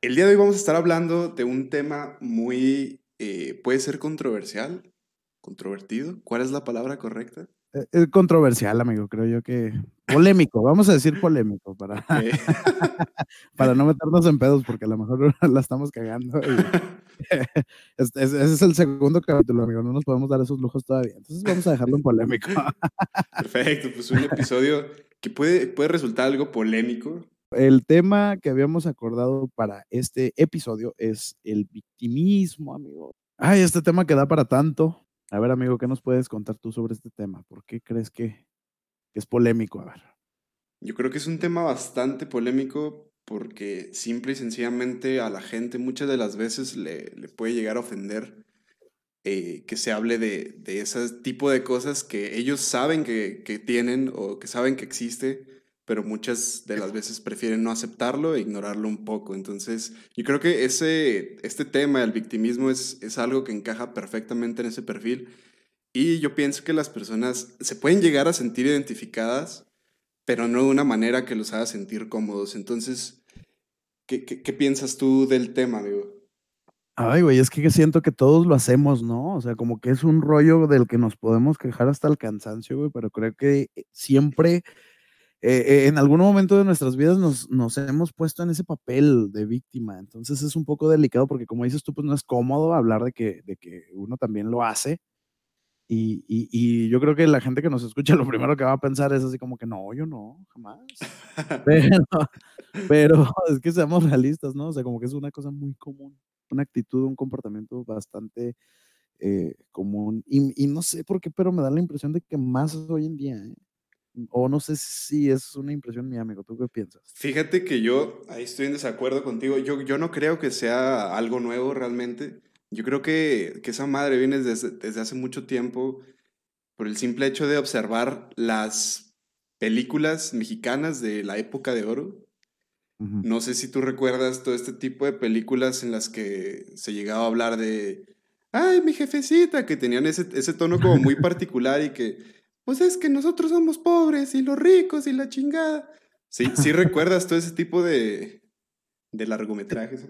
El día de hoy vamos a estar hablando de un tema muy, eh, puede ser controversial, controvertido. ¿Cuál es la palabra correcta? Es eh, eh, controversial, amigo, creo yo que polémico, vamos a decir polémico para, para no meternos en pedos porque a lo mejor la estamos cagando. ese es el segundo capítulo, amigo, no nos podemos dar esos lujos todavía, entonces vamos a dejarlo en polémico. Perfecto, pues un episodio que puede, puede resultar algo polémico. El tema que habíamos acordado para este episodio es el victimismo, amigo. Ay, este tema que da para tanto. A ver, amigo, ¿qué nos puedes contar tú sobre este tema? ¿Por qué crees que, es polémico? A ver. Yo creo que es un tema bastante polémico porque simple y sencillamente a la gente muchas de las veces le, puede llegar a ofender eh, que se hable de, ese tipo de cosas que ellos saben que, que, tienen o que saben que existe, pero muchas de las veces prefieren no aceptarlo e ignorarlo un poco. Entonces, yo creo que ese, este tema del victimismo es, es algo que encaja perfectamente en ese perfil y yo pienso que las personas se pueden llegar a sentir identificadas, pero no de una manera que los haga sentir cómodos. Entonces, ¿qué, qué, piensas tú del tema, amigo? Ay, güey, es que siento que todos lo hacemos, ¿no? O sea, como que es un rollo del que nos podemos quejar hasta el cansancio, güey, pero creo que siempre eh, en algún momento de nuestras vidas nos, nos, hemos puesto en ese papel de víctima. Entonces es un poco delicado porque como dices tú, pues no es cómodo hablar de que, de que uno también lo hace. Y, y, y, yo creo que la gente que nos escucha lo primero que va a pensar es así como que no, yo no, jamás. Pero, pero es que seamos realistas, ¿no? O sea, como que es una cosa muy común, una actitud, un comportamiento bastante eh, común. Y, y, no sé por qué, pero me da la impresión de que más hoy en día, ¿eh? O no sé si es una impresión mía, amigo. ¿Tú qué piensas? Fíjate que yo ahí estoy en desacuerdo contigo. Yo, yo no creo que sea algo nuevo realmente. Yo creo que, que esa madre viene desde, desde hace mucho tiempo por el simple hecho de observar las películas mexicanas de la época de oro. No sé si tú recuerdas todo este tipo de películas en las que se llegaba a hablar de, ay, mi jefecita, que tenían ese, ese tono como muy particular y que pues es que nosotros somos pobres y los ricos y la chingada. Sí, sí recuerdas todo ese tipo de, de largometrajes.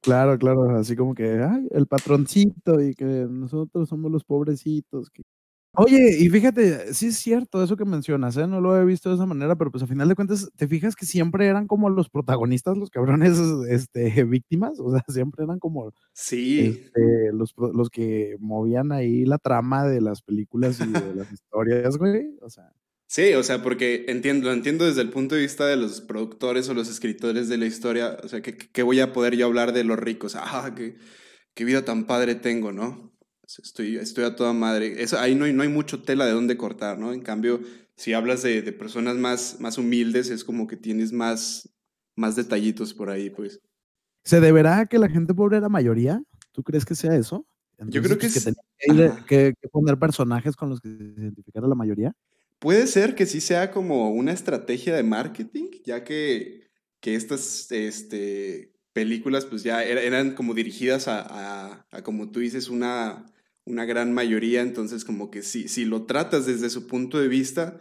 Claro, claro, así como que, ay, el patroncito y que nosotros somos los pobrecitos, que Oye, y fíjate, sí es cierto eso que mencionas, ¿eh? No lo he visto de esa manera, pero pues a final de cuentas, ¿te fijas que siempre eran como los protagonistas, los cabrones, este, víctimas? O sea, siempre eran como sí. Este, los, los que movían ahí la trama de las películas y de las historias, güey. O sea. Sí, o sea, porque entiendo, lo entiendo desde el punto de vista de los productores o los escritores de la historia. O sea, ¿qué, voy a poder yo hablar de los ricos? Ah, qué, qué vida tan padre tengo, ¿no? Estoy, estoy a toda madre. Eso, ahí no hay, no hay mucho tela de dónde cortar, ¿no? En cambio, si hablas de, de, personas más, más humildes, es como que tienes más, más detallitos por ahí, pues. ¿Se deberá a que la gente pobre era mayoría? ¿Tú crees que sea eso? Yo creo que, pues, que, que, poner personajes con los que se identificara la mayoría. Puede ser que sí sea como una estrategia de marketing, ya que, que estas este, películas pues ya eran como dirigidas a, a, a, como tú dices, una, una gran mayoría, entonces como que si, si lo tratas desde su punto de vista,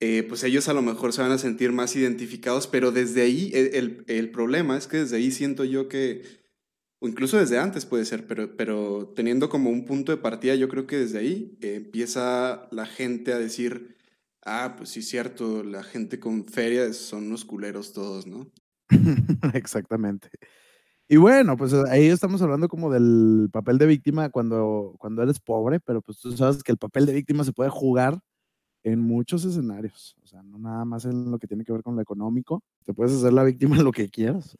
eh, pues ellos a lo mejor se van a sentir más identificados, pero desde ahí el, el, problema es que desde ahí siento yo que, o incluso desde antes puede ser, pero, pero teniendo como un punto de partida, yo creo que desde ahí empieza la gente a decir, ah, pues sí, cierto, la gente con feria son unos culeros todos, ¿no? Exactamente. Y bueno, pues ahí estamos hablando como del papel de víctima cuando, cuando eres pobre, pero pues tú sabes que el papel de víctima se puede jugar en muchos escenarios, o sea, no nada más en lo que tiene que ver con lo económico, te puedes hacer la víctima en lo que quieras.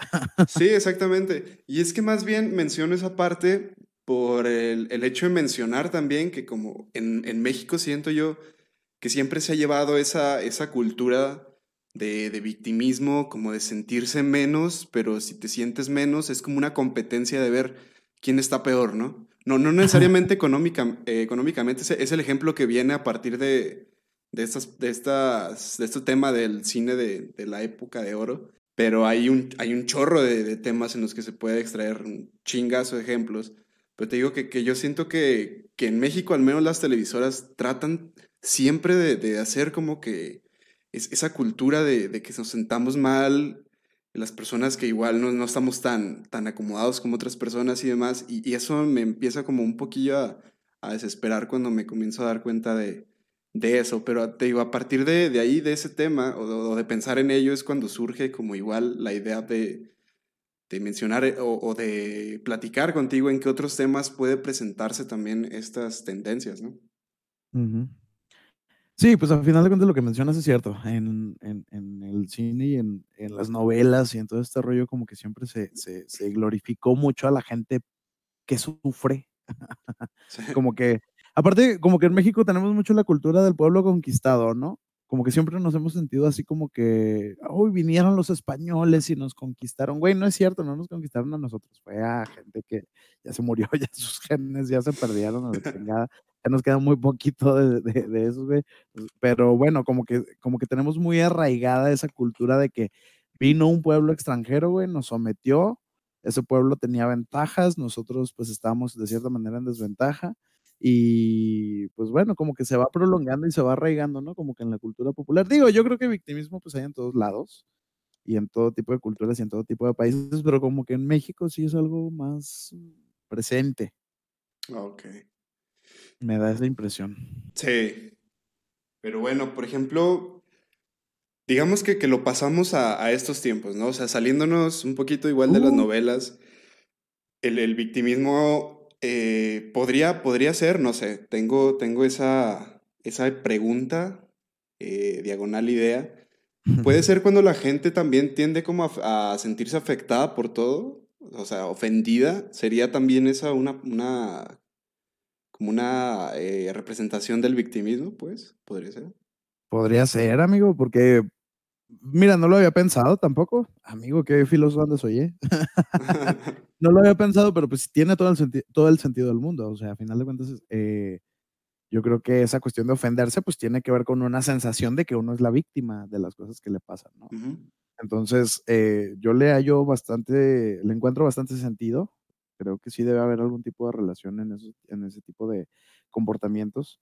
Sí, exactamente. Y es que más bien menciono esa parte por el, el hecho de mencionar también que como en, en, México siento yo que siempre se ha llevado esa, esa cultura de, de, victimismo, como de sentirse menos, pero si te sientes menos es como una competencia de ver quién está peor, ¿no? No, no necesariamente económica, eh, económicamente, es, el ejemplo que viene a partir de, de, estas, de, estas, de este tema del cine de, de, la época de oro, pero hay un, hay un chorro de, de, temas en los que se puede extraer un chingazo de ejemplos. Pero te digo que, que yo siento que, que en México al menos las televisoras tratan siempre de, de hacer como que esa cultura de, que nos sentamos mal las personas que igual no, no, estamos tan, tan acomodados como otras personas y demás, y, eso me empieza como un poquillo a, a, desesperar cuando me comienzo a dar cuenta de, de eso, pero te digo, a partir de, de ahí, de ese tema, o, de pensar en ello, es cuando surge como igual la idea de, de mencionar eh, o, o, de platicar contigo en qué otros temas puede presentarse también estas tendencias, ¿no? Uh Sí, pues al final de cuentas lo que mencionas es cierto. En, en, en el cine y en, en, las novelas y en todo este rollo, como que siempre se, se, se glorificó mucho a la gente que sufre. Sí. como que, aparte, como que en México tenemos mucho la cultura del pueblo conquistado, ¿no? Como que siempre nos hemos sentido así como que, uy, vinieron los españoles y nos conquistaron. Güey, no es cierto, no nos conquistaron a nosotros, fue a gente que ya se murió, ya sus genes ya se perdieron a la chingada ya nos queda muy poquito de, de, de eso, güey. Pero bueno, como que, como que tenemos muy arraigada esa cultura de que vino un pueblo extranjero, güey, nos sometió, ese pueblo tenía ventajas, nosotros pues estábamos de cierta manera en desventaja y pues bueno, como que se va prolongando y se va arraigando, ¿no? Como que en la cultura popular. Digo, yo creo que victimismo pues hay en todos lados y en todo tipo de culturas y en todo tipo de países, pero como que en México sí es algo más presente. Ok. Me da esa impresión. Sí. Pero bueno, por ejemplo, digamos que, que lo pasamos a, a, estos tiempos, ¿no? O sea, saliéndonos un poquito igual de uh. las novelas, el, el victimismo eh, podría, podría ser, no sé, tengo, tengo esa, esa pregunta, eh, diagonal idea. ¿Puede ser cuando la gente también tiende como a, a, sentirse afectada por todo? O sea, ofendida. ¿Sería también esa una, una como una eh, representación del victimismo, pues, podría ser. Podría ser, amigo, porque, mira, no lo había pensado tampoco. Amigo, qué filósofo andas, oye. no lo había pensado, pero pues tiene todo el, todo el sentido del mundo. O sea, a final de cuentas, eh, yo creo que esa cuestión de ofenderse, pues tiene que ver con una sensación de que uno es la víctima de las cosas que le pasan, ¿no? Uh -huh. Entonces, eh, yo le hallo bastante, le encuentro bastante sentido creo que sí debe haber algún tipo de relación en, eso, en ese tipo de comportamientos.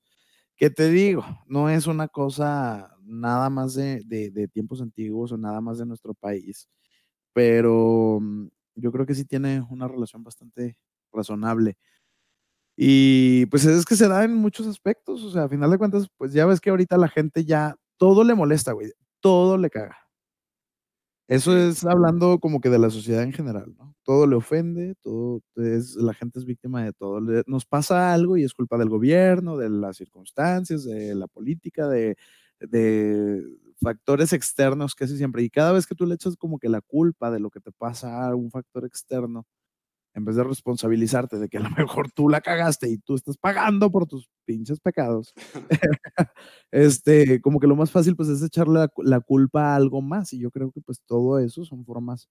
Que te digo, no es una cosa nada más de, de, tiempos antiguos o nada más de nuestro país, pero mm, yo creo que sí tiene una relación bastante razonable. Y pues es que se da en muchos aspectos, o sea, a final de cuentas, pues ya ves que ahorita la gente ya todo le molesta, güey, todo le caga. Eso es hablando como que de la sociedad en general, ¿no? Todo le ofende, todo es, la gente es víctima de todo. Le, nos pasa algo y es culpa del gobierno, de las circunstancias, de la política, de, de factores externos casi siempre. Y cada vez que tú le echas como que la culpa de lo que te pasa a un factor externo, en vez de responsabilizarte de que a lo mejor tú la cagaste y tú estás pagando por tus pinches pecados, este, como que lo más fácil pues es echarle la, la, culpa a algo más y yo creo que pues todo eso son formas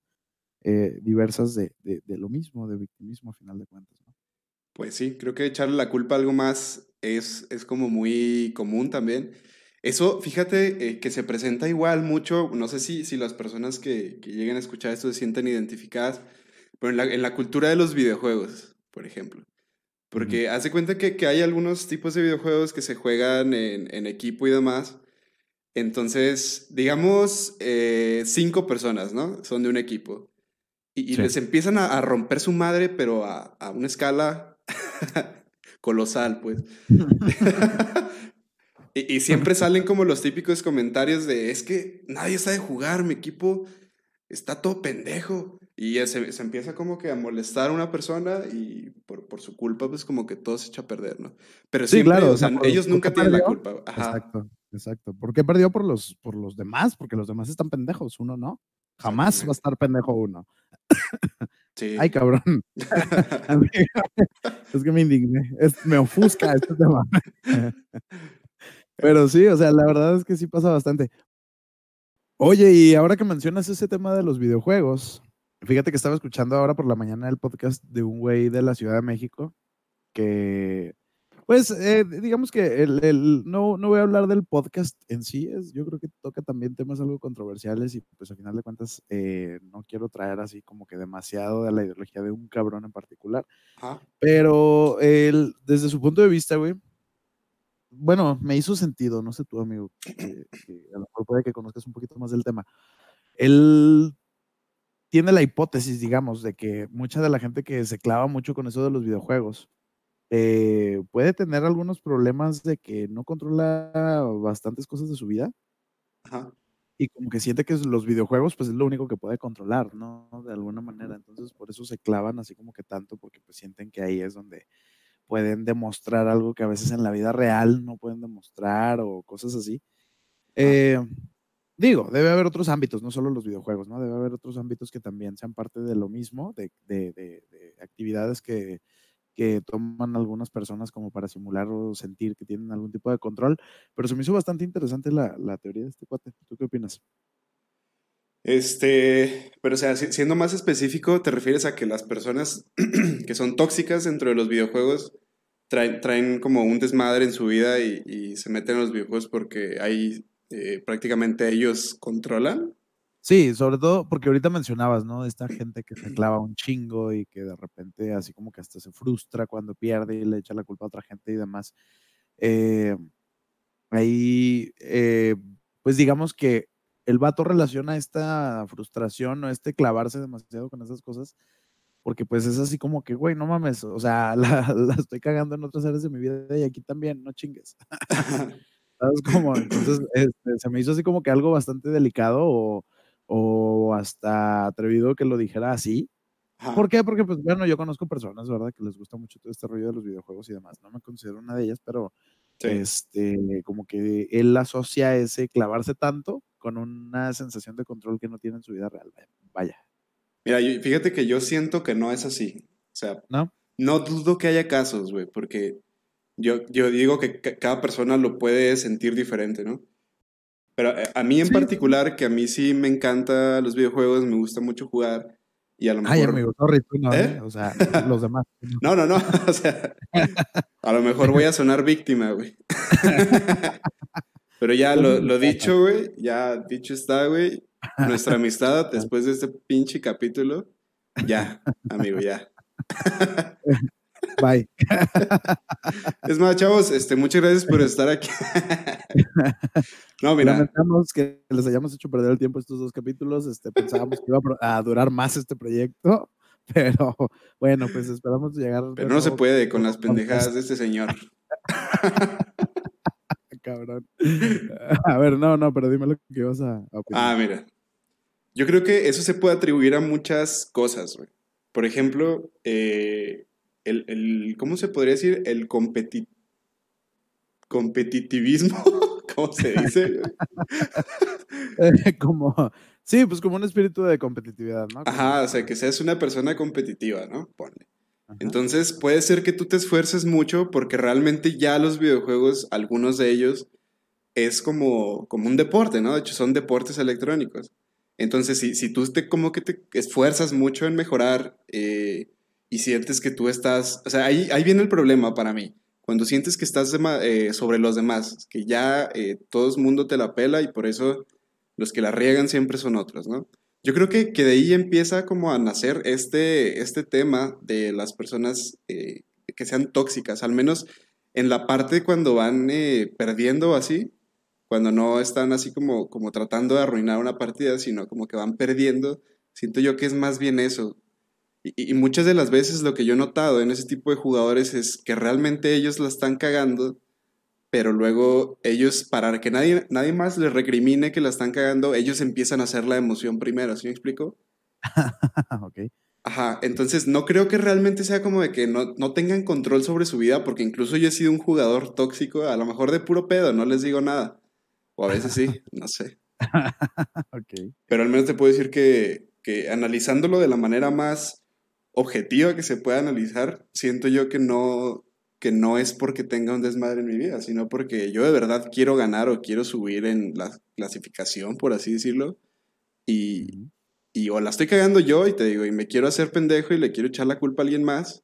eh, diversas de, de, de, lo mismo, de victimismo a final de cuentas. ¿no? Pues sí, creo que echarle la culpa a algo más es, es como muy común también. Eso, fíjate eh, que se presenta igual mucho, no sé si, si las personas que, que lleguen a escuchar esto se sienten identificadas, pero en la, en la cultura de los videojuegos, por ejemplo. Porque -huh. hace cuenta que, que, hay algunos tipos de videojuegos que se juegan en, en equipo y demás. Entonces, digamos, eh, cinco personas, ¿no? Son de un equipo. Y, y sí. les empiezan a, a, romper su madre, pero a, a una escala colosal, pues. y, y, siempre salen como los típicos comentarios de, es que nadie sabe jugar, mi equipo está todo pendejo. Y se, se, empieza como que a molestar a una persona y por, por, su culpa, pues como que todo se echa a perder, ¿no? Pero sí, siempre, claro, o sea, por, ellos nunca tienen la culpa. Ajá. Exacto, exacto. ¿Por qué perdió por los, por los demás? Porque los demás están pendejos, uno no. Jamás va a estar pendejo uno. Sí. Ay, cabrón. es que me indigné. Es, me ofusca este tema. Pero sí, o sea, la verdad es que sí pasa bastante. Oye, y ahora que mencionas ese tema de los videojuegos, Fíjate que estaba escuchando ahora por la mañana el podcast de un güey de la Ciudad de México que, pues, eh, digamos que el, el, no, no voy a hablar del podcast en sí, es, yo creo que toca también temas algo controversiales y pues al final de cuentas eh, no quiero traer así como que demasiado de la ideología de un cabrón en particular, Ajá. pero él, desde su punto de vista, güey, bueno, me hizo sentido, no sé tú, amigo, que, que a lo mejor puede que conozcas un poquito más del tema. Él tiene la hipótesis, digamos, de que mucha de la gente que se clava mucho con eso de los videojuegos eh, puede tener algunos problemas de que no controla bastantes cosas de su vida. Ajá. Y como que siente que los videojuegos, pues es lo único que puede controlar, ¿no? De alguna manera. Entonces, por eso se clavan así como que tanto, porque pues sienten que ahí es donde pueden demostrar algo que a veces en la vida real no pueden demostrar o cosas así. Eh, digo, debe haber otros ámbitos, no solo los videojuegos, ¿no? Debe haber otros ámbitos que también sean parte de lo mismo, de, de, de actividades que, que toman algunas personas como para simular o sentir que tienen algún tipo de control. Pero se me hizo bastante interesante la, la teoría de este cuate. ¿Tú qué opinas? Este, pero o sea, siendo más específico, ¿te refieres a que las personas que son tóxicas dentro de los videojuegos traen, traen como un desmadre en su vida y, y se meten en los videojuegos porque ahí eh, prácticamente ellos controlan? Sí, sobre todo porque ahorita mencionabas, ¿no? Esta gente que se clava un chingo y que de repente así como que hasta se frustra cuando pierde y le echa la culpa a otra gente y demás. Eh, ahí, eh, pues digamos que el vato relaciona esta frustración o este clavarse demasiado con esas cosas, porque pues es así como que, güey, no mames, o sea, la, estoy cagando en otras áreas de mi vida y aquí también, no chingues. ¿Sabes cómo? Entonces, este, se me hizo así como que algo bastante delicado o o hasta atrevido que lo dijera así. ¿Por qué? Porque, pues, bueno, yo conozco personas, ¿verdad? Que les gusta mucho todo este rollo de los videojuegos y demás. No me considero una de ellas, pero este, como que él asocia ese clavarse tanto con una sensación de control que no tiene en su vida real. Vaya. Mira, fíjate que yo siento que no es así. O sea, no, no dudo que haya casos, güey, porque yo, yo digo que cada persona lo puede sentir diferente, ¿no? Pero eh, a mí en particular, que a mí sí me encanta los videojuegos, me gusta mucho jugar. Y a lo mejor. Ay, amigo, sorry, tú no, ¿Eh? ¿eh? O sea, los demás. No, no, no. O sea, a lo mejor voy a sonar víctima, güey. Pero ya lo, lo dicho, güey, ya dicho está, güey. Nuestra amistad después de este pinche capítulo, ya, amigo, ya. Bye. Es más, chavos, este, muchas gracias por estar aquí. No, mira. Lamentamos que les hayamos hecho perder el tiempo estos dos capítulos. Este, pensábamos que iba a durar más este proyecto, pero bueno, pues esperamos llegar. Pero no se puede con las pendejadas de este señor. Cabrón. A ver, no, no, pero dime lo que ibas a, opinar. Ah, mira. Yo creo que eso se puede atribuir a muchas cosas, güey. Por ejemplo, eh, el, ¿cómo se podría decir? El competitivismo, ¿cómo se dice? como, sí, pues como un espíritu de competitividad, ¿no? Ajá, o sea, que seas una persona competitiva, ¿no? Ponle. Entonces puede ser que tú te esfuerces mucho porque realmente ya los videojuegos, algunos de ellos, es como, como un deporte, ¿no? De hecho, son deportes electrónicos. Entonces, si, si tú te, como que te esfuerzas mucho en mejorar eh, y sientes que tú estás, o sea, ahí, ahí viene el problema para mí. Cuando sientes que estás eh, sobre los demás, que ya eh, todo el mundo te la pela y por eso los que la riegan siempre son otros, ¿no? Yo creo que, que de ahí empieza como a nacer este, este tema de las personas eh, que sean tóxicas, al menos en la parte cuando van perdiendo así, cuando no están así como, como tratando de arruinar una partida, sino como que van perdiendo. Siento yo que es más bien eso, y, muchas de las veces lo que yo he notado en ese tipo de jugadores es que realmente ellos la están cagando, pero luego ellos, para que nadie, nadie más les recrimine que la están cagando, ellos empiezan a hacer la emoción primero, ¿sí me explico? ok. Ajá, entonces no creo que realmente sea como de que no, no, tengan control sobre su vida, porque incluso yo he sido un jugador tóxico, a lo mejor de puro pedo, no les digo nada. O a veces sí, no sé. ok. Pero al menos te puedo decir que, que analizándolo de la manera más objetiva que se pueda analizar, siento yo que no, que no es porque tenga un desmadre en mi vida, sino porque yo de verdad quiero ganar o quiero subir en la clasificación, por así decirlo, y, y o la estoy cagando yo y te digo, y me quiero hacer pendejo y le quiero echar la culpa a alguien más,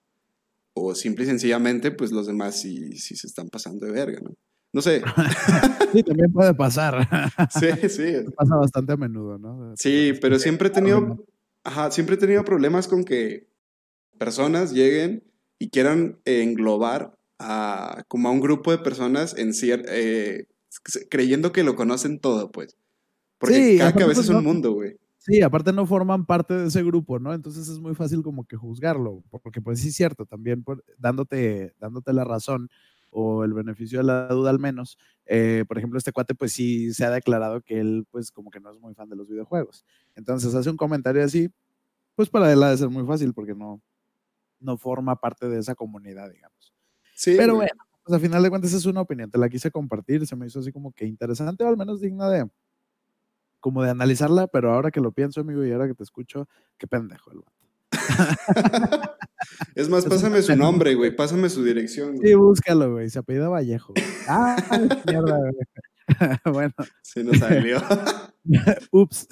o simple y sencillamente, pues los demás sí, sí se están pasando de verga, ¿no? No sé. sí, también puede pasar. sí, sí. Pasa bastante a menudo, ¿no? Sí, pero siempre he tenido, ajá, siempre he tenido problemas con que personas lleguen y quieran englobar a, como a un grupo de personas en eh, creyendo que lo conocen todo, pues. Porque cada cabeza es un mundo, güey. Sí, aparte no forman parte de ese grupo, ¿no? Entonces es muy fácil como que juzgarlo, porque pues sí es cierto, también dándote, dándote la razón o el beneficio de la duda al menos. Eh, por ejemplo, este cuate pues sí se ha declarado que él pues como que no es muy fan de los videojuegos. Entonces hace un comentario así, pues para él ha de ser muy fácil porque no, no forma parte de esa comunidad, digamos. Sí. Pero bueno, pues a final de cuentas es una opinión, te la quise compartir, se me hizo así como que interesante o al menos digna de, como de analizarla, pero ahora que lo pienso, amigo, y ahora que te escucho, qué pendejo el vato. es más, pásame su nombre, güey, pásame su dirección. Sí, búscalo, güey, se apellida Vallejo. Ah, mierda, güey. bueno. Se nos salió. Ups.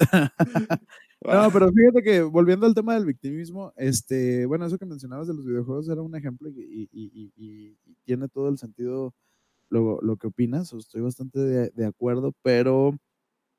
No, pero fíjate que volviendo al tema del victimismo, este, bueno, eso que mencionabas de los videojuegos era un ejemplo y, y, y, tiene todo el sentido lo, lo que opinas, estoy bastante de, de, acuerdo, pero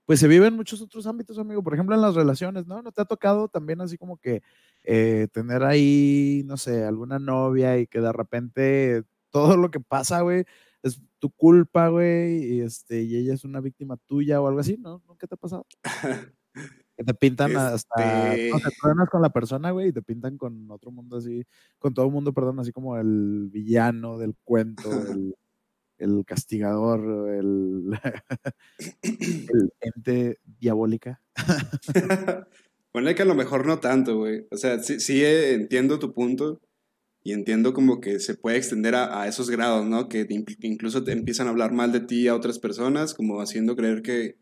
pues se vive en muchos otros ámbitos, amigo. Por ejemplo, en las relaciones, ¿no? ¿No te ha tocado también así como que eh, tener ahí, no sé, alguna novia y que de repente todo lo que pasa, güey, es tu culpa, güey, y, este, y ella es una víctima tuya o algo así, ¿no? ¿Nunca te ha pasado? que te pintan hasta, no te este con la persona, güey, y te pintan con otro mundo así, con todo el mundo, perdón, así como el villano del cuento, el el castigador, el, el ente diabólica. Ponle que a lo mejor no tanto, güey. O sea, sí, sí, entiendo tu punto y entiendo como que se puede extender a, esos grados, ¿no? Que incluso te empiezan a hablar mal de ti a otras personas, como haciendo creer que,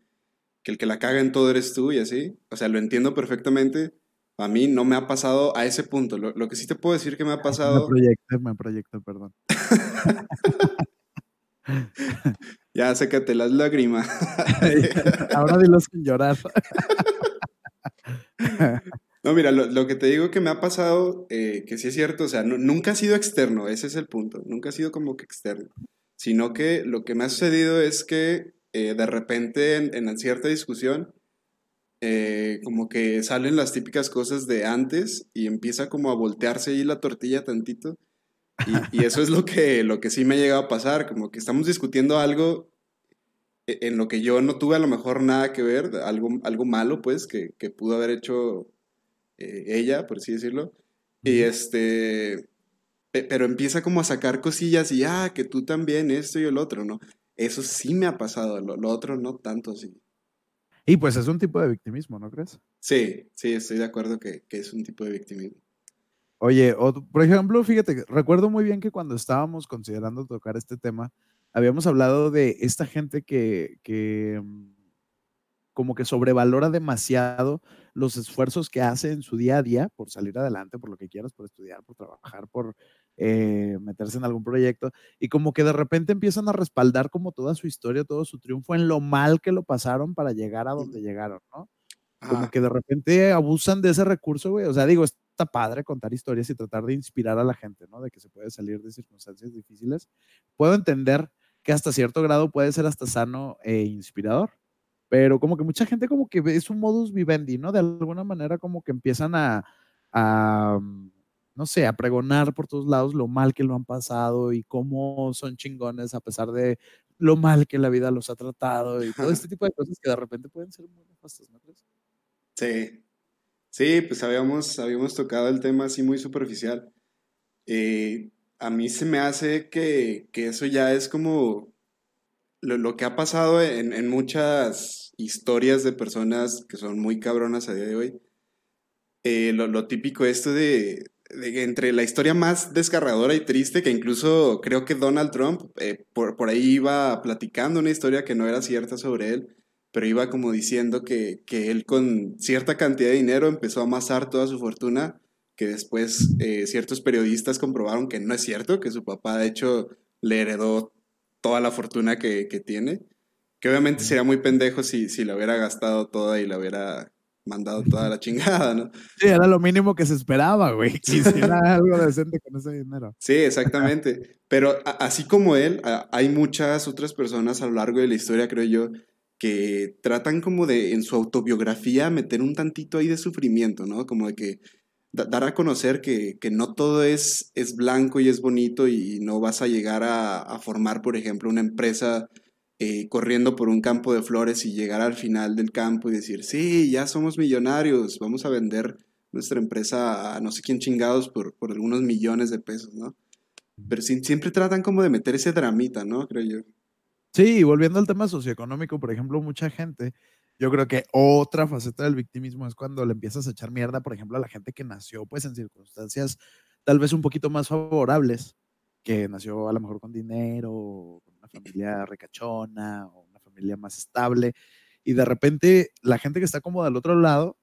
el que la caga en todo eres tú y así. O sea, lo entiendo perfectamente. A mí no me ha pasado a ese punto. Lo, lo que sí te puedo decir que me ha pasado... Me proyecto, me proyecto, perdón. ya, sécate las lágrimas. Ahora dilo sin llorar. No, mira, lo, que te digo que me ha pasado, eh, que sí es cierto, o sea, nunca ha sido externo, ese es el punto, nunca ha sido como que externo, sino que lo que me ha sucedido es que eh, de repente en, en, cierta discusión, eh, como que salen las típicas cosas de antes y empieza como a voltearse ahí la tortilla tantito y, eso es lo que, lo que sí me ha llegado a pasar, como que estamos discutiendo algo e, en lo que yo no tuve a lo mejor nada que ver, algo, algo malo pues que, que pudo haber hecho eh, ella, por así decirlo. Y este, pero empieza como a sacar cosillas y, ah, que tú también, esto y el otro, ¿no? Eso sí me ha pasado, lo, lo otro no tanto así. Y pues es un tipo de victimismo, ¿no crees? Sí, sí, estoy de acuerdo que, que es un tipo de victimismo. Oye, por ejemplo, fíjate, recuerdo muy bien que cuando estábamos considerando tocar este tema, habíamos hablado de esta gente que, que mm, como que sobrevalora demasiado los esfuerzos que hace en su día a día por salir adelante, por lo que quieras, por estudiar, por trabajar, por eh, meterse en algún proyecto, y como que de repente empiezan a respaldar como toda su historia, todo su triunfo en lo mal que lo pasaron para llegar a donde llegaron, ¿no? Como que de repente abusan de ese recurso, güey. O sea, digo, está padre contar historias y tratar de inspirar a la gente, ¿no? De que se puede salir de circunstancias difíciles. Puedo entender que hasta cierto grado puede ser hasta sano e inspirador, pero como que mucha gente como que es un modus vivendi, ¿no? De alguna manera como que empiezan a, a mm, no sé, a pregonar por todos lados lo mal que lo han pasado y cómo son chingones a pesar de lo mal que la vida los ha tratado y todo este tipo de cosas que de repente pueden ser muy nefastas, ¿no crees? Sí, sí, pues habíamos, habíamos tocado el tema así muy superficial. Eh, a mí se me hace que, eso ya es como lo, que ha pasado en, muchas historias de personas que son muy cabronas a día de hoy. Eh, lo, típico esto de, entre la historia más desgarradora y triste, que incluso creo que Donald Trump eh, por, por, ahí iba platicando una historia que no era cierta sobre él, pero iba como diciendo que, que, él con cierta cantidad de dinero empezó a amasar toda su fortuna, que después eh, ciertos periodistas comprobaron que no es cierto, que su papá de hecho le heredó toda la fortuna que, que tiene, que obviamente sería muy pendejo si, si la hubiera gastado toda y la hubiera mandado toda la chingada, ¿no? Sí, era lo mínimo que se esperaba, güey. Hiciera algo decente con ese dinero. Sí, exactamente. Pero así como él, hay muchas otras personas a lo largo de la historia, creo yo, que tratan como de en su autobiografía meter un tantito ahí de sufrimiento, ¿no? Como de que dar a conocer que, no todo es, es blanco y es bonito y no vas a llegar a, formar, por ejemplo, una empresa eh, corriendo por un campo de flores y llegar al final del campo y decir, sí, ya somos millonarios, vamos a vender nuestra empresa a no sé quién chingados por, por algunos millones de pesos, ¿no? Pero siempre tratan como de meter ese dramita, ¿no? Creo yo. Sí, volviendo al tema socioeconómico, por ejemplo, mucha gente, yo creo que otra faceta del victimismo es cuando le empiezas a echar mierda, por ejemplo, a la gente que nació pues en circunstancias tal vez un poquito más favorables, que nació a lo mejor con dinero, con una familia recachona o una familia más estable, y de repente la gente que está como del otro lado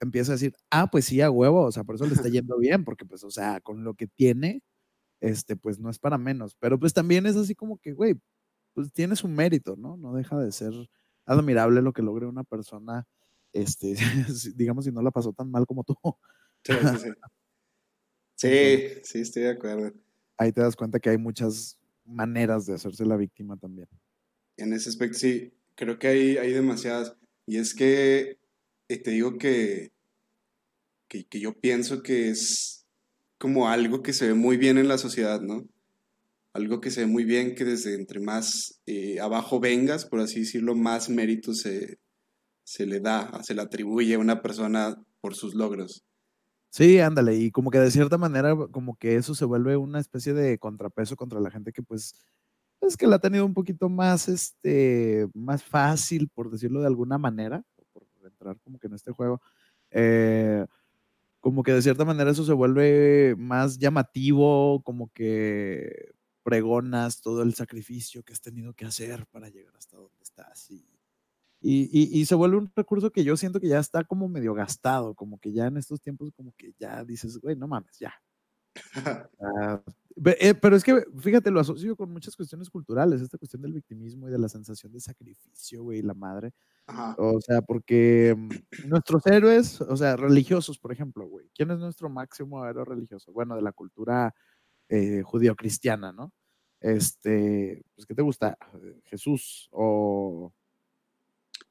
empieza a decir, ah, pues sí, a huevo, o sea, por eso le está yendo bien, porque pues, o sea, con lo que tiene, este, pues no es para menos, pero pues también es así como que, güey, pues tiene su mérito, ¿no? No deja de ser admirable lo que logre una persona, este, digamos, si no la pasó tan mal como tú. Sí, sí, sí. sí, sí, estoy de acuerdo ahí te das cuenta que hay muchas maneras de hacerse la víctima también. En ese aspecto, sí, creo que hay, hay demasiadas. Y es que eh, te digo que, que, yo pienso que es como algo que se ve muy bien en la sociedad, ¿no? Algo que se ve muy bien, que desde entre más eh, abajo vengas, por así decirlo, más mérito se, se le da, se le atribuye a una persona por sus logros. Sí, ándale, y como que de cierta manera, como que eso se vuelve una especie de contrapeso contra la gente que pues es que la ha tenido un poquito más, este, más fácil, por decirlo de alguna manera, por entrar como que en este juego, eh, como que de cierta manera eso se vuelve más llamativo, como que pregonas todo el sacrificio que has tenido que hacer para llegar hasta donde estás y y, se vuelve un recurso que yo siento que ya está como medio gastado, como que ya en estos tiempos como que ya dices, güey, no mames, ya. Ah, eh, pero es que, fíjate, lo asocio con muchas cuestiones culturales, esta cuestión del victimismo y de la sensación de sacrificio, güey, la madre. O sea, porque mm, nuestros héroes, o sea, religiosos, por ejemplo, güey, ¿quién es nuestro máximo héroe religioso? Bueno, de la cultura eh, judío-cristiana, ¿no? Este, pues, ¿qué te gusta? Jesús o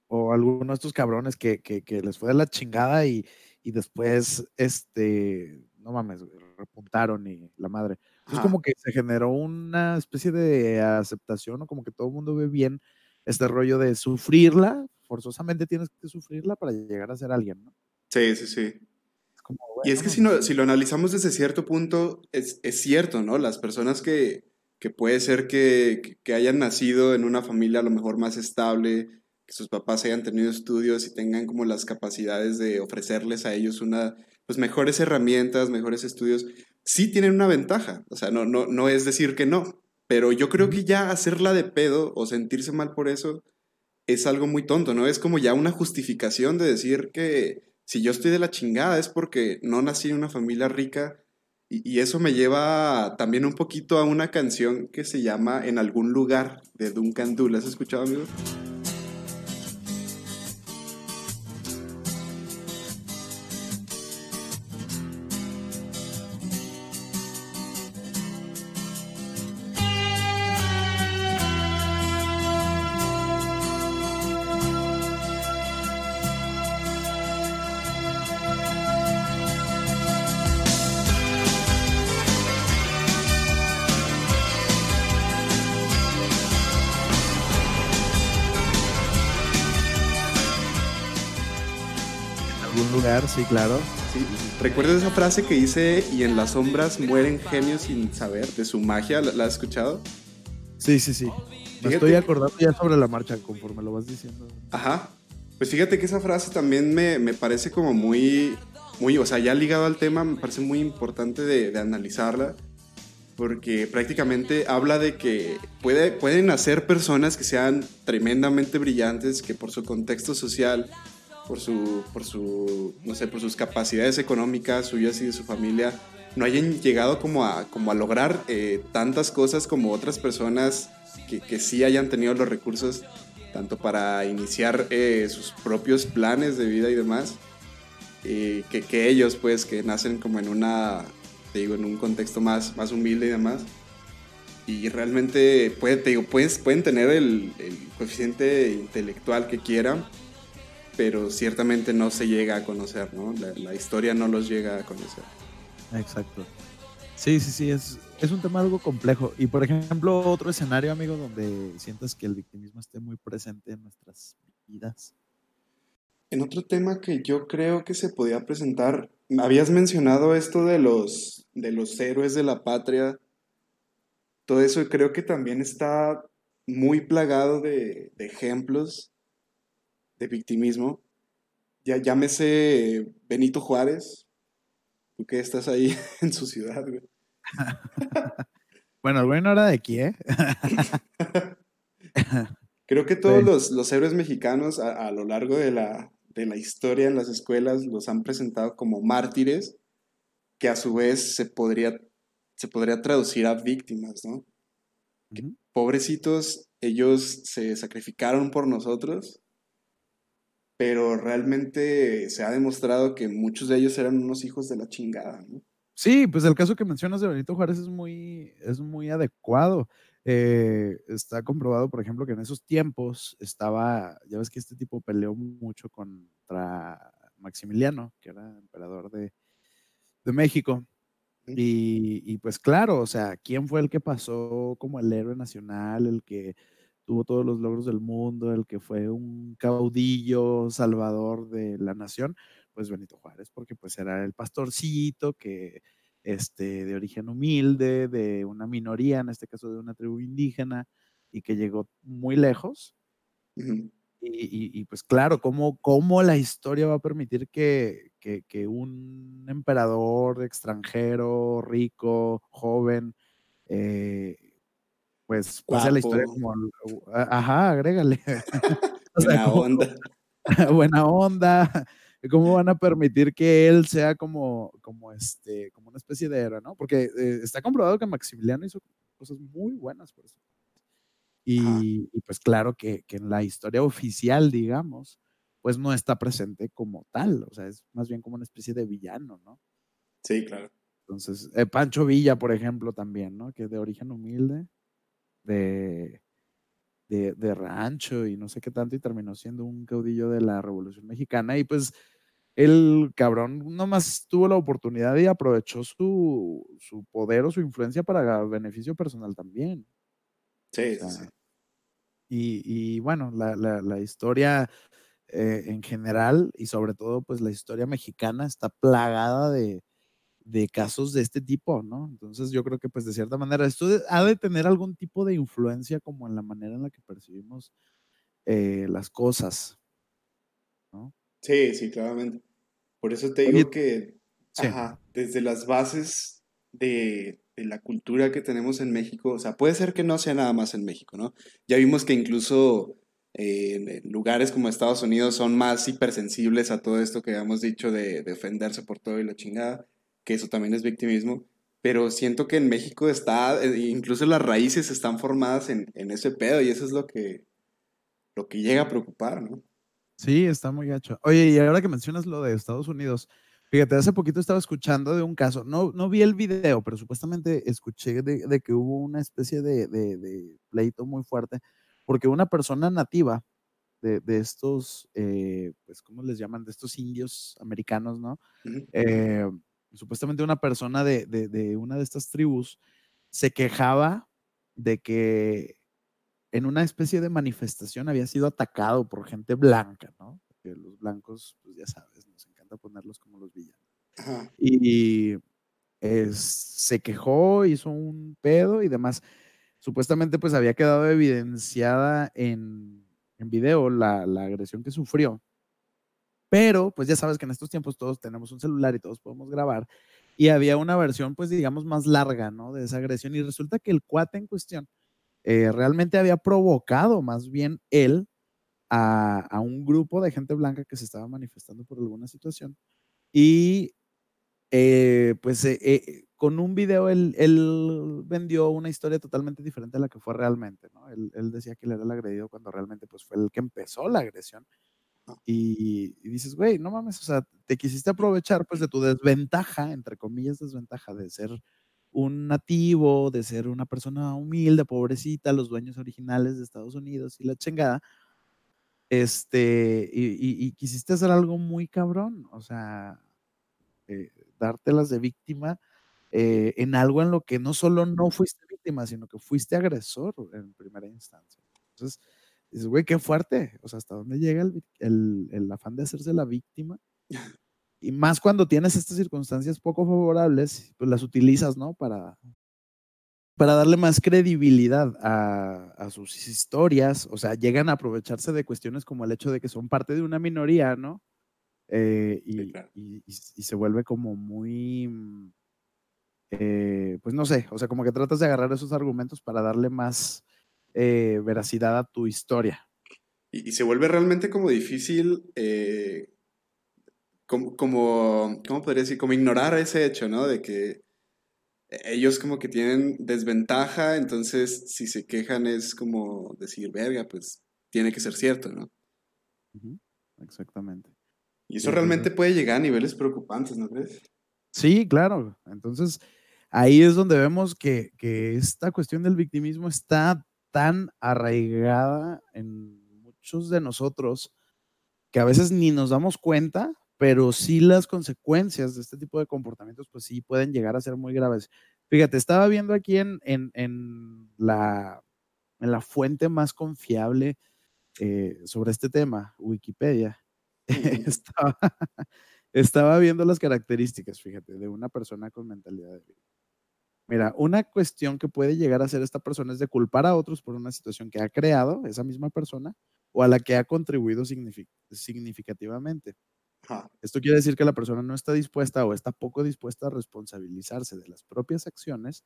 o alguno de estos cabrones que, les fue de la chingada y, después, este, no mames, repuntaron y la madre. Es como que se generó una especie de aceptación, o como que todo el mundo ve bien este rollo de sufrirla, forzosamente tienes que sufrirla para llegar a ser alguien, ¿no? Sí, sí, sí. y es que si, no, si lo analizamos desde cierto punto, es, cierto, ¿no? Las personas que, que puede ser que, que, hayan nacido en una familia a lo mejor más estable, que sus papás hayan tenido estudios y tengan como las capacidades de ofrecerles a ellos una, pues mejores herramientas, mejores estudios, sí tienen una ventaja. O sea, no, no, no es decir que no, pero yo creo que ya hacerla de pedo o sentirse mal por eso es algo muy tonto, ¿no? Es como ya una justificación de decir que si yo estoy de la chingada es porque no nací en una familia rica. Y, eso me lleva también un poquito a una canción que se llama En algún lugar de Duncan Du. ¿La has escuchado, amigo? Sí, claro. Sí. ¿Recuerdas esa frase que dice, y en las sombras mueren genios sin saber de su magia? ¿La, has escuchado? Sí, sí, sí. Me estoy acordando ya sobre la marcha conforme lo vas diciendo. Ajá. Pues fíjate que esa frase también me, me parece como muy, muy, o sea, ya ligado al tema, me parece muy importante de, de analizarla, porque prácticamente habla de que puede, pueden hacer personas que sean tremendamente brillantes, que por su contexto social por su, por su, no sé, por sus capacidades económicas suyas y de su familia, no hayan llegado como a, como a lograr eh, tantas cosas como otras personas que, que, sí hayan tenido los recursos, tanto para iniciar eh, sus propios planes de vida y demás, eh, que, que, ellos, pues, que nacen como en una, te digo, en un contexto más, más humilde y demás. Y realmente, puede, te digo, puedes, pueden tener el, el coeficiente intelectual que quieran, pero ciertamente no se llega a conocer, ¿no? La, historia no los llega a conocer. Exacto. Sí, sí, sí, es, es un tema algo complejo. Y por ejemplo, otro escenario, amigo, donde sientas que el victimismo esté muy presente en nuestras vidas. En otro tema que yo creo que se podía presentar, habías mencionado esto de los, de los héroes de la patria. Todo eso creo que también está muy plagado de, de ejemplos de victimismo. Ya llámese Benito Juárez, tú que estás ahí en su ciudad, güey. bueno, el güey no era de aquí, ¿eh? Creo que todos los, los, héroes mexicanos a, a, lo largo de la, de la historia en las escuelas los han presentado como mártires, que a su vez se podría, se podría traducir a víctimas, ¿no? Uh -huh. Pobrecitos, ellos se sacrificaron por nosotros, pero realmente se ha demostrado que muchos de ellos eran unos hijos de la chingada, ¿no? Sí, pues el caso que mencionas de Benito Juárez es muy, es muy adecuado. Eh, está comprobado, por ejemplo, que en esos tiempos estaba, ya ves que este tipo peleó mucho contra Maximiliano, que era emperador de, de México. Y, y, pues claro, o sea, ¿quién fue el que pasó como el héroe nacional, el que tuvo todos los logros del mundo, el que fue un caudillo salvador de la nación? Pues Benito Juárez, porque pues era el pastorcito que este, de origen humilde, de una minoría, en este caso de una tribu indígena, y que llegó muy lejos. Uh -huh. y, y, y, pues claro, ¿cómo, ¿cómo, la historia va a permitir que, que, que un emperador extranjero, rico, joven, eh, pues pase la historia como, ajá, agrégale. o sea, buena como, onda. buena onda, ¿Cómo van a permitir que él sea como, como, este, como una especie de héroe, ¿no? Porque eh, está comprobado que Maximiliano hizo cosas muy buenas por eso. Y, y pues claro que, que, en la historia oficial, digamos, pues no está presente como tal, o sea, es más bien como una especie de villano, ¿no? Sí, claro. Entonces, eh, Pancho Villa, por ejemplo, también, ¿no? Que es de origen humilde, de, de, de, rancho y no sé qué tanto, y terminó siendo un caudillo de la Revolución Mexicana. Y pues el cabrón nomás tuvo la oportunidad y aprovechó su, su poder o su influencia para beneficio personal también. Sí, o sea, sí. Y, y, bueno, la, la, la historia eh, en general y sobre todo pues la historia mexicana está plagada de, de casos de este tipo, ¿no? Entonces yo creo que pues de cierta manera esto ha de tener algún tipo de influencia como en la manera en la que percibimos eh, las cosas, ¿no? Sí, sí, claramente. Por eso te digo Oye, que sí. ajá, desde las bases de, de, la cultura que tenemos en México, o sea, puede ser que no sea nada más en México, ¿no? Ya vimos que incluso eh, en lugares como Estados Unidos son más hipersensibles a todo esto que habíamos dicho de defenderse por todo y la chingada, que eso también es victimismo. Pero siento que en México está, eh, incluso las raíces están formadas en, en ese pedo y eso es lo que, lo que llega a preocupar, ¿no? Sí, está muy gacho. Oye, y ahora que mencionas lo de Estados Unidos, fíjate, hace poquito estaba escuchando de un caso, no, no vi el video, pero supuestamente escuché de, de que hubo una especie de, de, de, pleito muy fuerte, porque una persona nativa de, estos, eh, pues, ¿cómo les llaman? De estos indios americanos, ¿no? Uh -huh. eh, supuestamente una persona de, de una de estas tribus se quejaba de que en una especie de manifestación había sido atacado por gente blanca, ¿no? Porque los blancos, pues ya sabes, nos encanta ponerlos como los villanos. Ajá. Y es, se quejó, hizo un pedo y demás. Supuestamente, pues había quedado evidenciada en, en video la, la agresión que sufrió. Pero, pues ya sabes que en estos tiempos todos tenemos un celular y todos podemos grabar. Y había una versión, pues digamos, más larga, ¿no? De esa agresión. Y resulta que el cuate en cuestión eh, realmente había provocado más bien él a, un grupo de gente blanca que se estaba manifestando por alguna situación. Y eh, pues eh, con un video él, él, vendió una historia totalmente diferente a la que fue realmente, ¿no? Él, él, decía que él era el agredido cuando realmente pues fue el que empezó la agresión. Y, y dices, güey, no mames, o sea, te quisiste aprovechar pues de tu desventaja, entre comillas desventaja, de ser un nativo, de ser una persona humilde, pobrecita, los dueños originales de Estados Unidos y la chingada, este, y, y, y quisiste hacer algo muy cabrón, o sea, eh, dártelas de víctima eh, en algo en lo que no solo no fuiste víctima, sino que fuiste agresor en primera instancia. Entonces, dices, güey, qué fuerte. O sea, ¿hasta dónde llega el, el afán de hacerse la víctima? Y más cuando tienes estas circunstancias poco favorables, pues las utilizas, ¿no? Para, para darle más credibilidad a, sus historias, o sea, llegan a aprovecharse de cuestiones como el hecho de que son parte de una minoría, ¿no? Eh, y, se vuelve como muy, mm, eh, pues no sé, o sea, como que tratas de agarrar esos argumentos para darle más eh, veracidad a tu historia. Y, se vuelve realmente como difícil, como, como, ¿cómo podría decir? Como ignorar ese hecho, ¿no? De que ellos como que tienen desventaja, entonces si se quejan es como decir, verga, pues tiene que ser cierto, ¿no? Exactamente. Y eso realmente puede llegar a niveles preocupantes, ¿no crees? Sí, claro. Entonces, ahí es donde vemos que, que esta cuestión del victimismo está tan arraigada en muchos de nosotros que a veces ni nos damos cuenta pero sí las consecuencias de este tipo de comportamientos, pues sí pueden llegar a ser muy graves. Fíjate, estaba viendo aquí en, en, la, en la fuente más confiable eh, sobre este tema, Wikipedia. estaba, estaba viendo las características, fíjate, de una persona con mentalidad de vida. Mira, una cuestión que puede llegar a hacer esta persona es de culpar a otros por una situación que ha creado esa misma persona o a la que ha contribuido significativamente. Esto quiere decir que la persona no está dispuesta o está poco dispuesta a responsabilizarse de las propias acciones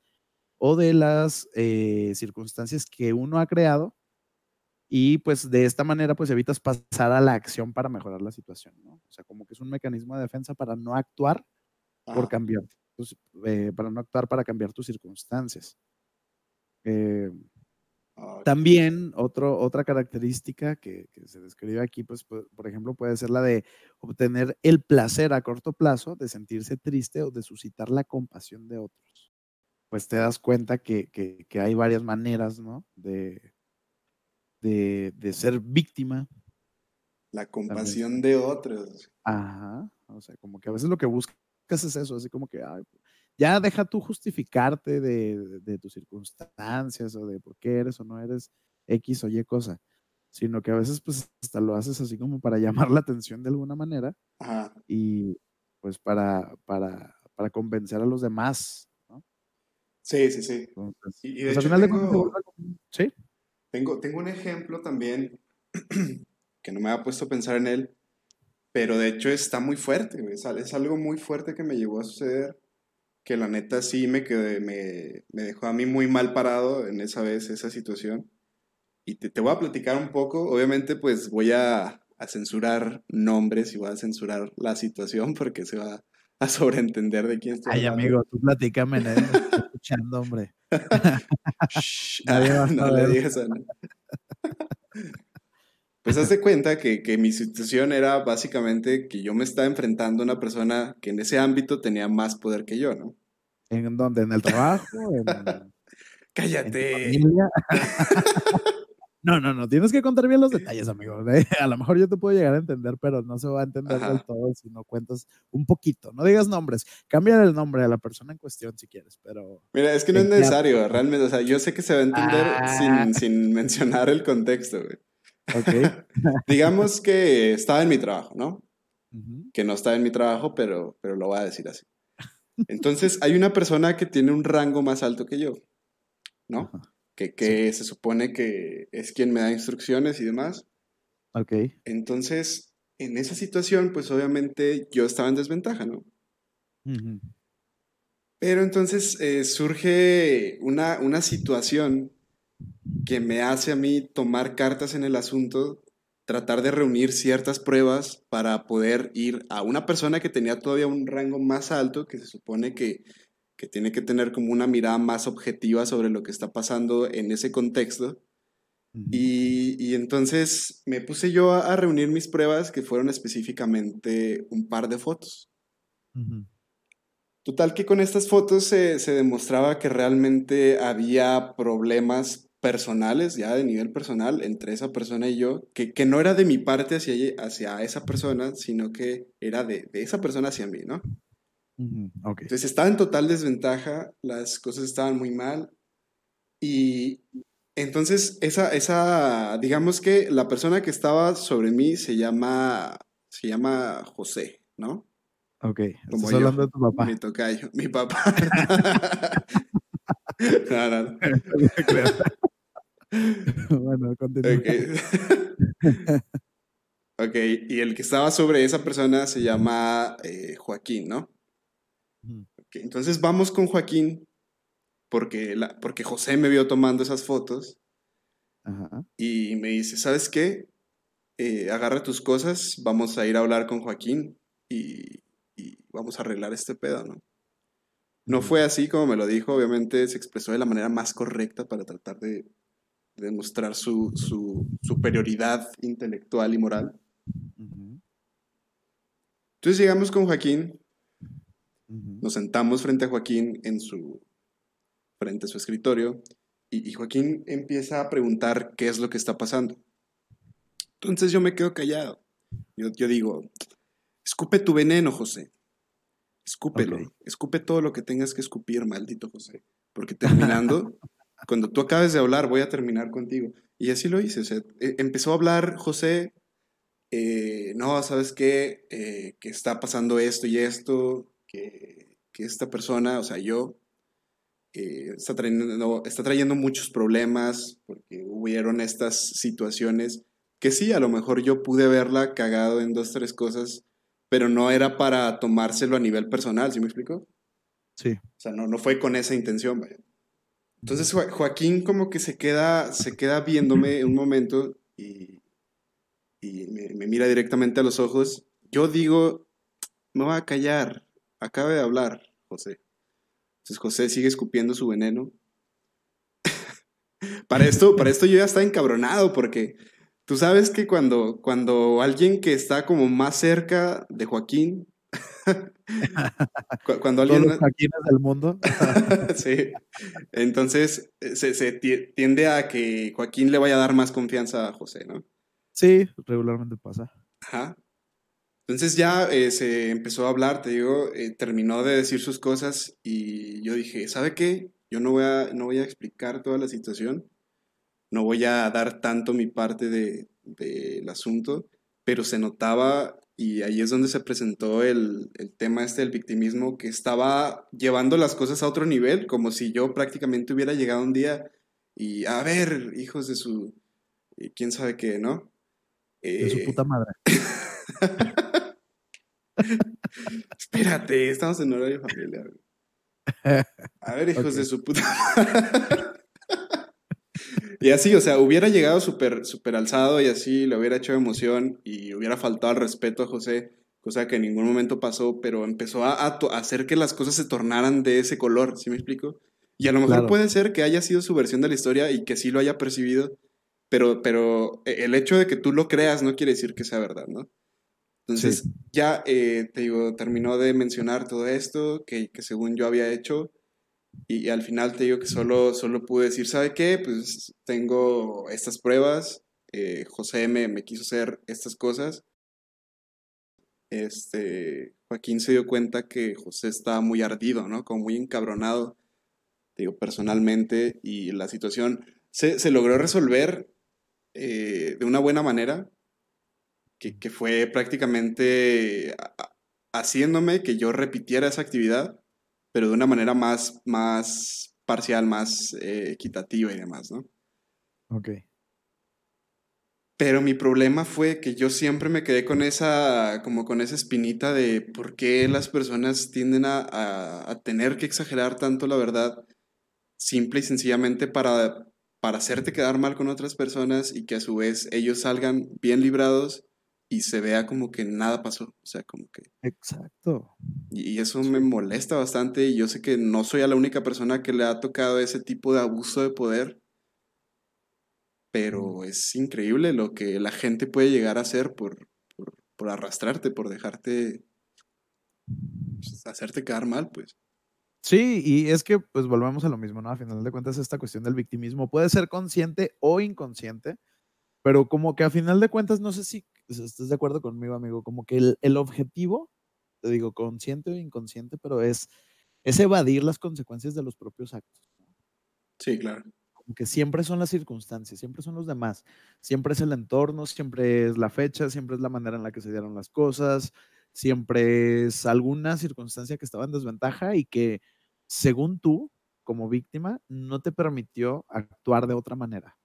o de las eh, circunstancias que uno ha creado y pues de esta manera pues evitas pasar a la acción para mejorar la situación, ¿no? O sea, como que es un mecanismo de defensa para no actuar por cambiar, pues, eh, para no actuar para cambiar tus circunstancias. Eh, también otro, otra característica que, se describe aquí, pues, por ejemplo, puede ser la de obtener el placer a corto plazo de sentirse triste o de suscitar la compasión de otros. Pues te das cuenta que, hay varias maneras, ¿no? De, de, ser víctima. La compasión de otros. Ajá. O sea, como que a veces lo que buscas es eso, así como que, ay, ya deja tú justificarte de, tus circunstancias o de por qué eres o no eres X o Y cosa, sino que a veces pues hasta lo haces así como para llamar la atención de alguna manera y pues para, para, convencer a los demás, ¿no? Sí, sí, sí. y, de pues, hecho, tengo, ¿sí? tengo, tengo un ejemplo también que no me ha puesto a pensar en él, pero de hecho está muy fuerte, es algo muy fuerte que me llegó a suceder que la neta sí me, quedé, me, me, dejó a mí muy mal parado en esa vez, esa situación. Y te, te voy a platicar un poco, obviamente pues voy a, a, censurar nombres y voy a censurar la situación porque se va a sobreentender de quién estoy Ay, amigo, tú platícame, estoy escuchando, hombre. no le digas a Pues hace cuenta que, que, mi situación era básicamente que yo me estaba enfrentando a una persona que en ese ámbito tenía más poder que yo, ¿no? ¿En dónde? ¿En el trabajo? ¡Cállate! no, no, no, tienes que contar bien los detalles, amigo. ¿eh? A lo mejor yo te puedo llegar a entender, pero no se va a entender del todo si no cuentas un poquito. No digas nombres, cambia el nombre a la persona en cuestión si quieres, pero... Mira, es que no es necesario, realmente, o sea, yo sé que se va a entender sin, ah. sin mencionar el contexto, güey. Digamos que estaba en mi trabajo, ¿no? Que no estaba en mi trabajo, pero, pero lo voy a decir así. Entonces, hay una persona que tiene un rango más alto que yo, ¿no? Que, que se supone que es quien me da instrucciones y demás. Ok. Entonces, en esa situación, pues obviamente yo estaba en desventaja, ¿no? Pero entonces eh, surge una, una situación que me hace a mí tomar cartas en el asunto, tratar de reunir ciertas pruebas para poder ir a una persona que tenía todavía un rango más alto, que se supone que, tiene que tener como una mirada más objetiva sobre lo que está pasando en ese contexto. y, entonces me puse yo a, reunir mis pruebas, que fueron específicamente un par de fotos. Total que con estas fotos se, se, demostraba que realmente había problemas personales, ya de nivel personal, entre esa persona y yo, que, que no era de mi parte hacia, hacia esa persona, sino que era de, de esa persona hacia mí, ¿no? Entonces estaba en total desventaja, las cosas estaban muy mal y entonces esa, esa, digamos que la persona que estaba sobre mí se llama, se llama José, ¿no? Ok, estás hablando de tu papá. Mi tocayo, mi papá. no, no, no. bueno, continúa. Ok. ok, y el que estaba sobre esa persona se llama eh, Joaquín, ¿no? Okay, entonces vamos con Joaquín porque, la, porque José me vio tomando esas fotos y me dice, ¿sabes qué? Eh, agarra tus cosas, vamos a ir a hablar con Joaquín y, y vamos a arreglar este pedo, ¿no? No fue así como me lo dijo, obviamente se expresó de la manera más correcta para tratar de, demostrar su, su, superioridad intelectual y moral. Entonces llegamos con Joaquín, nos sentamos frente a Joaquín en su, frente a su escritorio y, Joaquín empieza a preguntar qué es lo que está pasando. Entonces yo me quedo callado. Yo, yo digo, escupe tu veneno, José. Escúpelo. Escupe todo lo que tengas que escupir, maldito José. Porque terminando, cuando tú acabes de hablar, voy a terminar contigo. Y así lo hice. E, empezó a hablar José, eh, no, ¿sabes qué? Eh, que está pasando esto y esto, que, que esta persona, o sea, yo, eh, está, trayendo, está trayendo muchos problemas porque hubieron estas situaciones que sí, a lo mejor yo pude verla cagado en dos, tres cosas, pero no era para tomárselo a nivel personal, ¿sí me explico? Sí. O sea, no, no fue con esa intención, vaya. Entonces Joaquín como que se queda, se queda viéndome un momento y, y me, mira directamente a los ojos. Yo digo, me va a callar, acabe de hablar, José. Entonces José sigue escupiendo su veneno. para, esto, para esto yo ya estaba encabronado porque tú sabes que cuando, cuando alguien que está como más cerca de Joaquín Cuando alguien... Todos los del mundo. sí. Entonces eh, se, tiende a que Joaquín le vaya a dar más confianza a José, ¿no? Sí, regularmente pasa. Ajá. Entonces ya eh, se empezó a hablar, te digo, eh, terminó de decir sus cosas y yo dije, ¿sabe qué? Yo no voy a, no voy a explicar toda la situación, no voy a dar tanto mi parte del de, asunto, pero se notaba y ahí es donde se presentó el, el, tema este del victimismo, que estaba llevando las cosas a otro nivel, como si yo prácticamente hubiera llegado un día y, a ver, hijos de su... quién sabe qué, ¿no? De su eh, puta madre. Espérate, estamos en horario familiar. A ver, hijos de su puta madre. Y así, o sea, hubiera llegado súper super alzado y así le hubiera hecho emoción y hubiera faltado al respeto a José, cosa que en ningún momento pasó, pero empezó a, hacer que las cosas se tornaran de ese color, ¿sí me explico? Y a lo mejor puede ser que haya sido su versión de la historia y que sí lo haya percibido, pero, pero e, el hecho de que tú lo creas no quiere decir que sea verdad, ¿no? Entonces, ya eh, te digo, terminó de mencionar todo esto que, que según yo había hecho y, al final te digo que solo, solo pude decir, ¿sabe qué? Pues tengo estas pruebas, eh, José me, me, quiso hacer estas cosas. Este, Joaquín se dio cuenta que José estaba muy ardido, ¿no? Como muy encabronado, digo, personalmente, y la situación se, se logró resolver eh, de una buena manera, que, que fue prácticamente haciéndome que yo repitiera esa actividad pero de una manera más, más parcial, más eh, equitativa y demás, ¿no? Ok. Pero mi problema fue que yo siempre me quedé con esa, como con esa espinita de por qué las personas tienden a, a, tener que exagerar tanto la verdad, simple y sencillamente para, para hacerte quedar mal con otras personas y que a su vez ellos salgan bien librados y se vea como que nada pasó. O sea, como que. Exacto. Y, eso me molesta bastante. Y yo sé que no soy la única persona que le ha tocado ese tipo de abuso de poder. Pero es increíble lo que la gente puede llegar a hacer por, por, arrastrarte, por dejarte. Pues, hacerte quedar mal, pues. Sí, y es que pues volvemos a lo mismo, ¿no? A final de cuentas, esta cuestión del victimismo puede ser consciente o inconsciente, pero como que a final de cuentas, no sé si estás de acuerdo conmigo, amigo, como que el, objetivo te digo, consciente o inconsciente, pero es, es evadir las consecuencias de los propios actos. Sí, claro. Como que siempre son las circunstancias, siempre son los demás, siempre es el entorno, siempre es la fecha, siempre es la manera en la que se dieron las cosas, siempre es alguna circunstancia que estaba en desventaja y que, según tú, como víctima, no te permitió actuar de otra manera.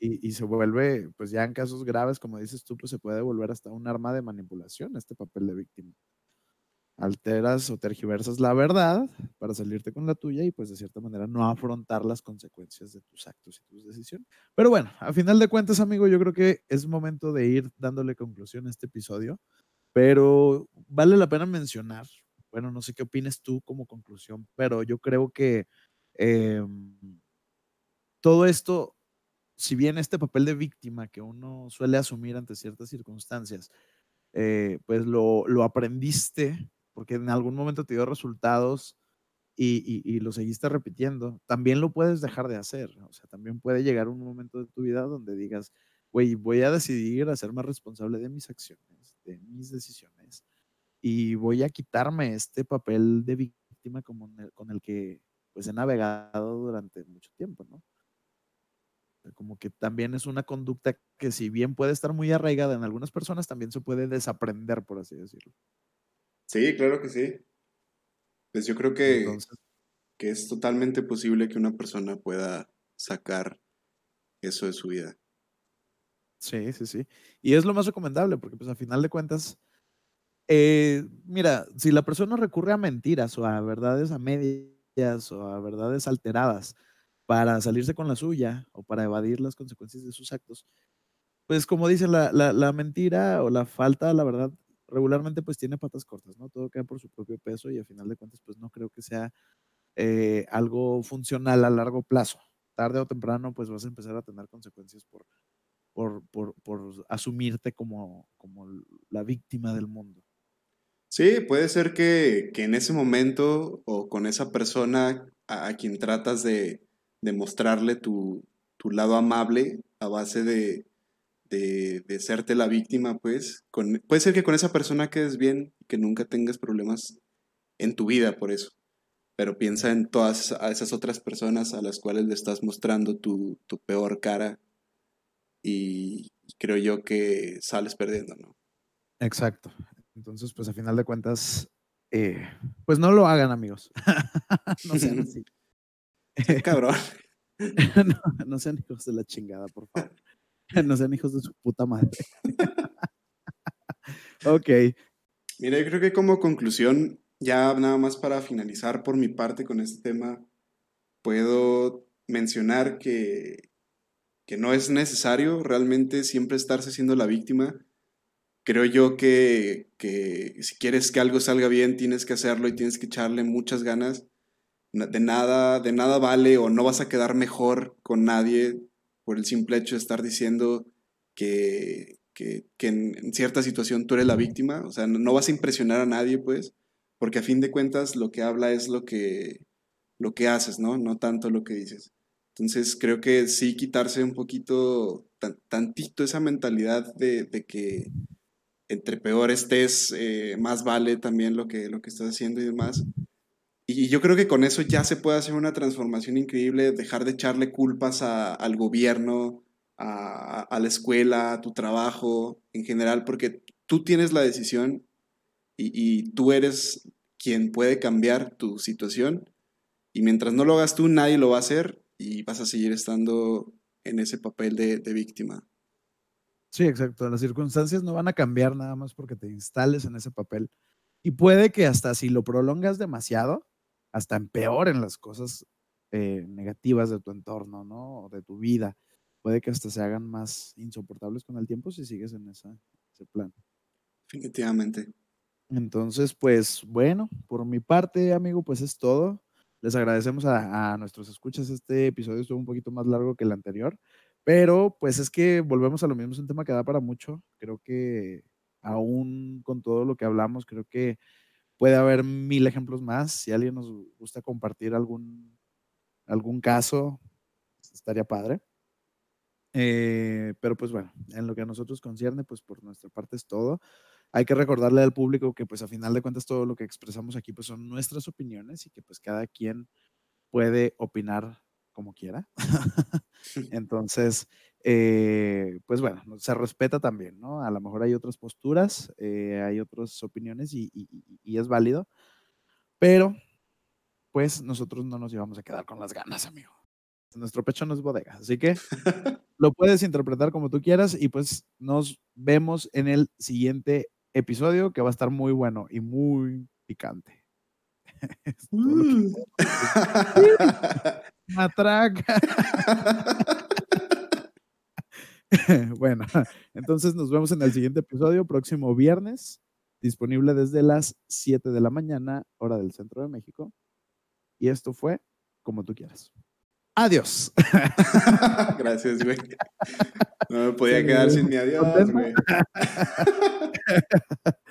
Y, se vuelve, pues ya en casos graves, como dices tú, pues se puede volver hasta un arma de manipulación este papel de víctima. Alteras o tergiversas la verdad para salirte con la tuya y pues de cierta manera no afrontar las consecuencias de tus actos y tus decisiones. Pero bueno, a final de cuentas, amigo, yo creo que es momento de ir dándole conclusión a este episodio, pero vale la pena mencionar, bueno, no sé qué opines tú como conclusión, pero yo creo que em, todo esto si bien este papel de víctima que uno suele asumir ante ciertas circunstancias, eh, pues lo, aprendiste porque en algún momento te dio resultados y, lo seguiste repitiendo, también lo puedes dejar de hacer. O sea, también puede llegar un momento de tu vida donde digas, güey, voy a decidir a ser más responsable de mis acciones, de mis decisiones, y voy a quitarme este papel de víctima como con el que pues he navegado durante mucho tiempo, ¿no? Como que también es una conducta que si bien puede estar muy arraigada en algunas personas, también se puede desaprender, por así decirlo. Sí, claro que sí. Pues yo creo que, que es totalmente posible que una persona pueda sacar eso de su vida. Sí, sí, sí. Y es lo más recomendable, porque pues a final de cuentas, eh, mira, si la persona recurre a mentiras o a verdades a medias o a verdades alteradas, para salirse con la suya o para evadir las consecuencias de sus actos. Pues como dice, la, la, mentira o la falta, la verdad, regularmente pues tiene patas cortas, ¿no? Todo queda por su propio peso y a final de cuentas pues no creo que sea eh, algo funcional a largo plazo. Tarde o temprano pues vas a empezar a tener consecuencias por, por, por, por asumirte como, como la víctima del mundo. Sí, puede ser que, que en ese momento o con esa persona a quien tratas de, demostrarle tu, tu lado amable a base de, de, de, serte la víctima, pues. Con, puede ser que con esa persona quedes bien que nunca tengas problemas en tu vida por eso. Pero piensa en todas esas otras personas a las cuales le estás mostrando tu, tu peor cara y creo yo que sales perdiendo, ¿no? Exacto. Entonces, pues a final de cuentas, eh, pues no lo hagan, amigos. no sean así. Cabrón. no, sean hijos de la chingada, por favor. No sean hijos de su puta madre. ok. Mira, yo creo que como conclusión, ya nada más para finalizar por mi parte con este tema, puedo mencionar que, que no es necesario realmente siempre estarse siendo la víctima. Creo yo que, que si quieres que algo salga bien, tienes que hacerlo y tienes que echarle muchas ganas de nada, de nada vale o no vas a quedar mejor con nadie por el simple hecho de estar diciendo que, que, en, cierta situación tú eres la víctima. O sea, no, vas a impresionar a nadie, pues, porque a fin de cuentas lo que habla es lo que, lo que haces, ¿no? No tanto lo que dices. Entonces creo que sí quitarse un poquito, tantito esa mentalidad de, de, que entre peor estés, eh, más vale también lo que, lo que estás haciendo y demás. Y yo creo que con eso ya se puede hacer una transformación increíble, dejar de echarle culpas al gobierno, a, la escuela, a tu trabajo en general, porque tú tienes la decisión y, tú eres quien puede cambiar tu situación. Y mientras no lo hagas tú, nadie lo va a hacer y vas a seguir estando en ese papel de, de víctima. Sí, exacto. Las circunstancias no van a cambiar nada más porque te instales en ese papel. Y puede que hasta si lo prolongas demasiado, hasta empeoren las cosas eh, negativas de tu entorno, ¿no? O de tu vida. Puede que hasta se hagan más insoportables con el tiempo si sigues en ese plan. Definitivamente. Entonces, pues bueno, por mi parte, amigo, pues es todo. Les agradecemos a, a, nuestros escuchas. Este episodio estuvo un poquito más largo que el anterior, pero pues es que volvemos a lo mismo, es un tema que da para mucho. Creo que aún con todo lo que hablamos, creo que Puede haber mil ejemplos más. Si alguien nos gusta compartir algún, algún caso, estaría padre. Eh, pero pues bueno, en lo que a nosotros concierne, pues por nuestra parte es todo. hay que recordarle al público que pues a final de cuentas todo lo que expresamos aquí pues son nuestras opiniones y que pues cada quien puede opinar como quiera. Entonces, eh, pues bueno, se respeta también, ¿no? A lo mejor hay otras posturas, eh, hay otras opiniones y, y, es válido, pero pues nosotros no nos íbamos a quedar con las ganas, amigo. Nuestro pecho no es bodega, así que lo puedes interpretar como tú quieras y pues nos vemos en el siguiente episodio que va a estar muy bueno y muy picante. Mm. Matraca. bueno, entonces nos vemos en el siguiente episodio, próximo viernes, disponible desde las 7 de la mañana, hora del centro de México. Y esto fue como tú quieras. Adiós. Gracias, güey. No me podía quedar sin mi adiós, güey.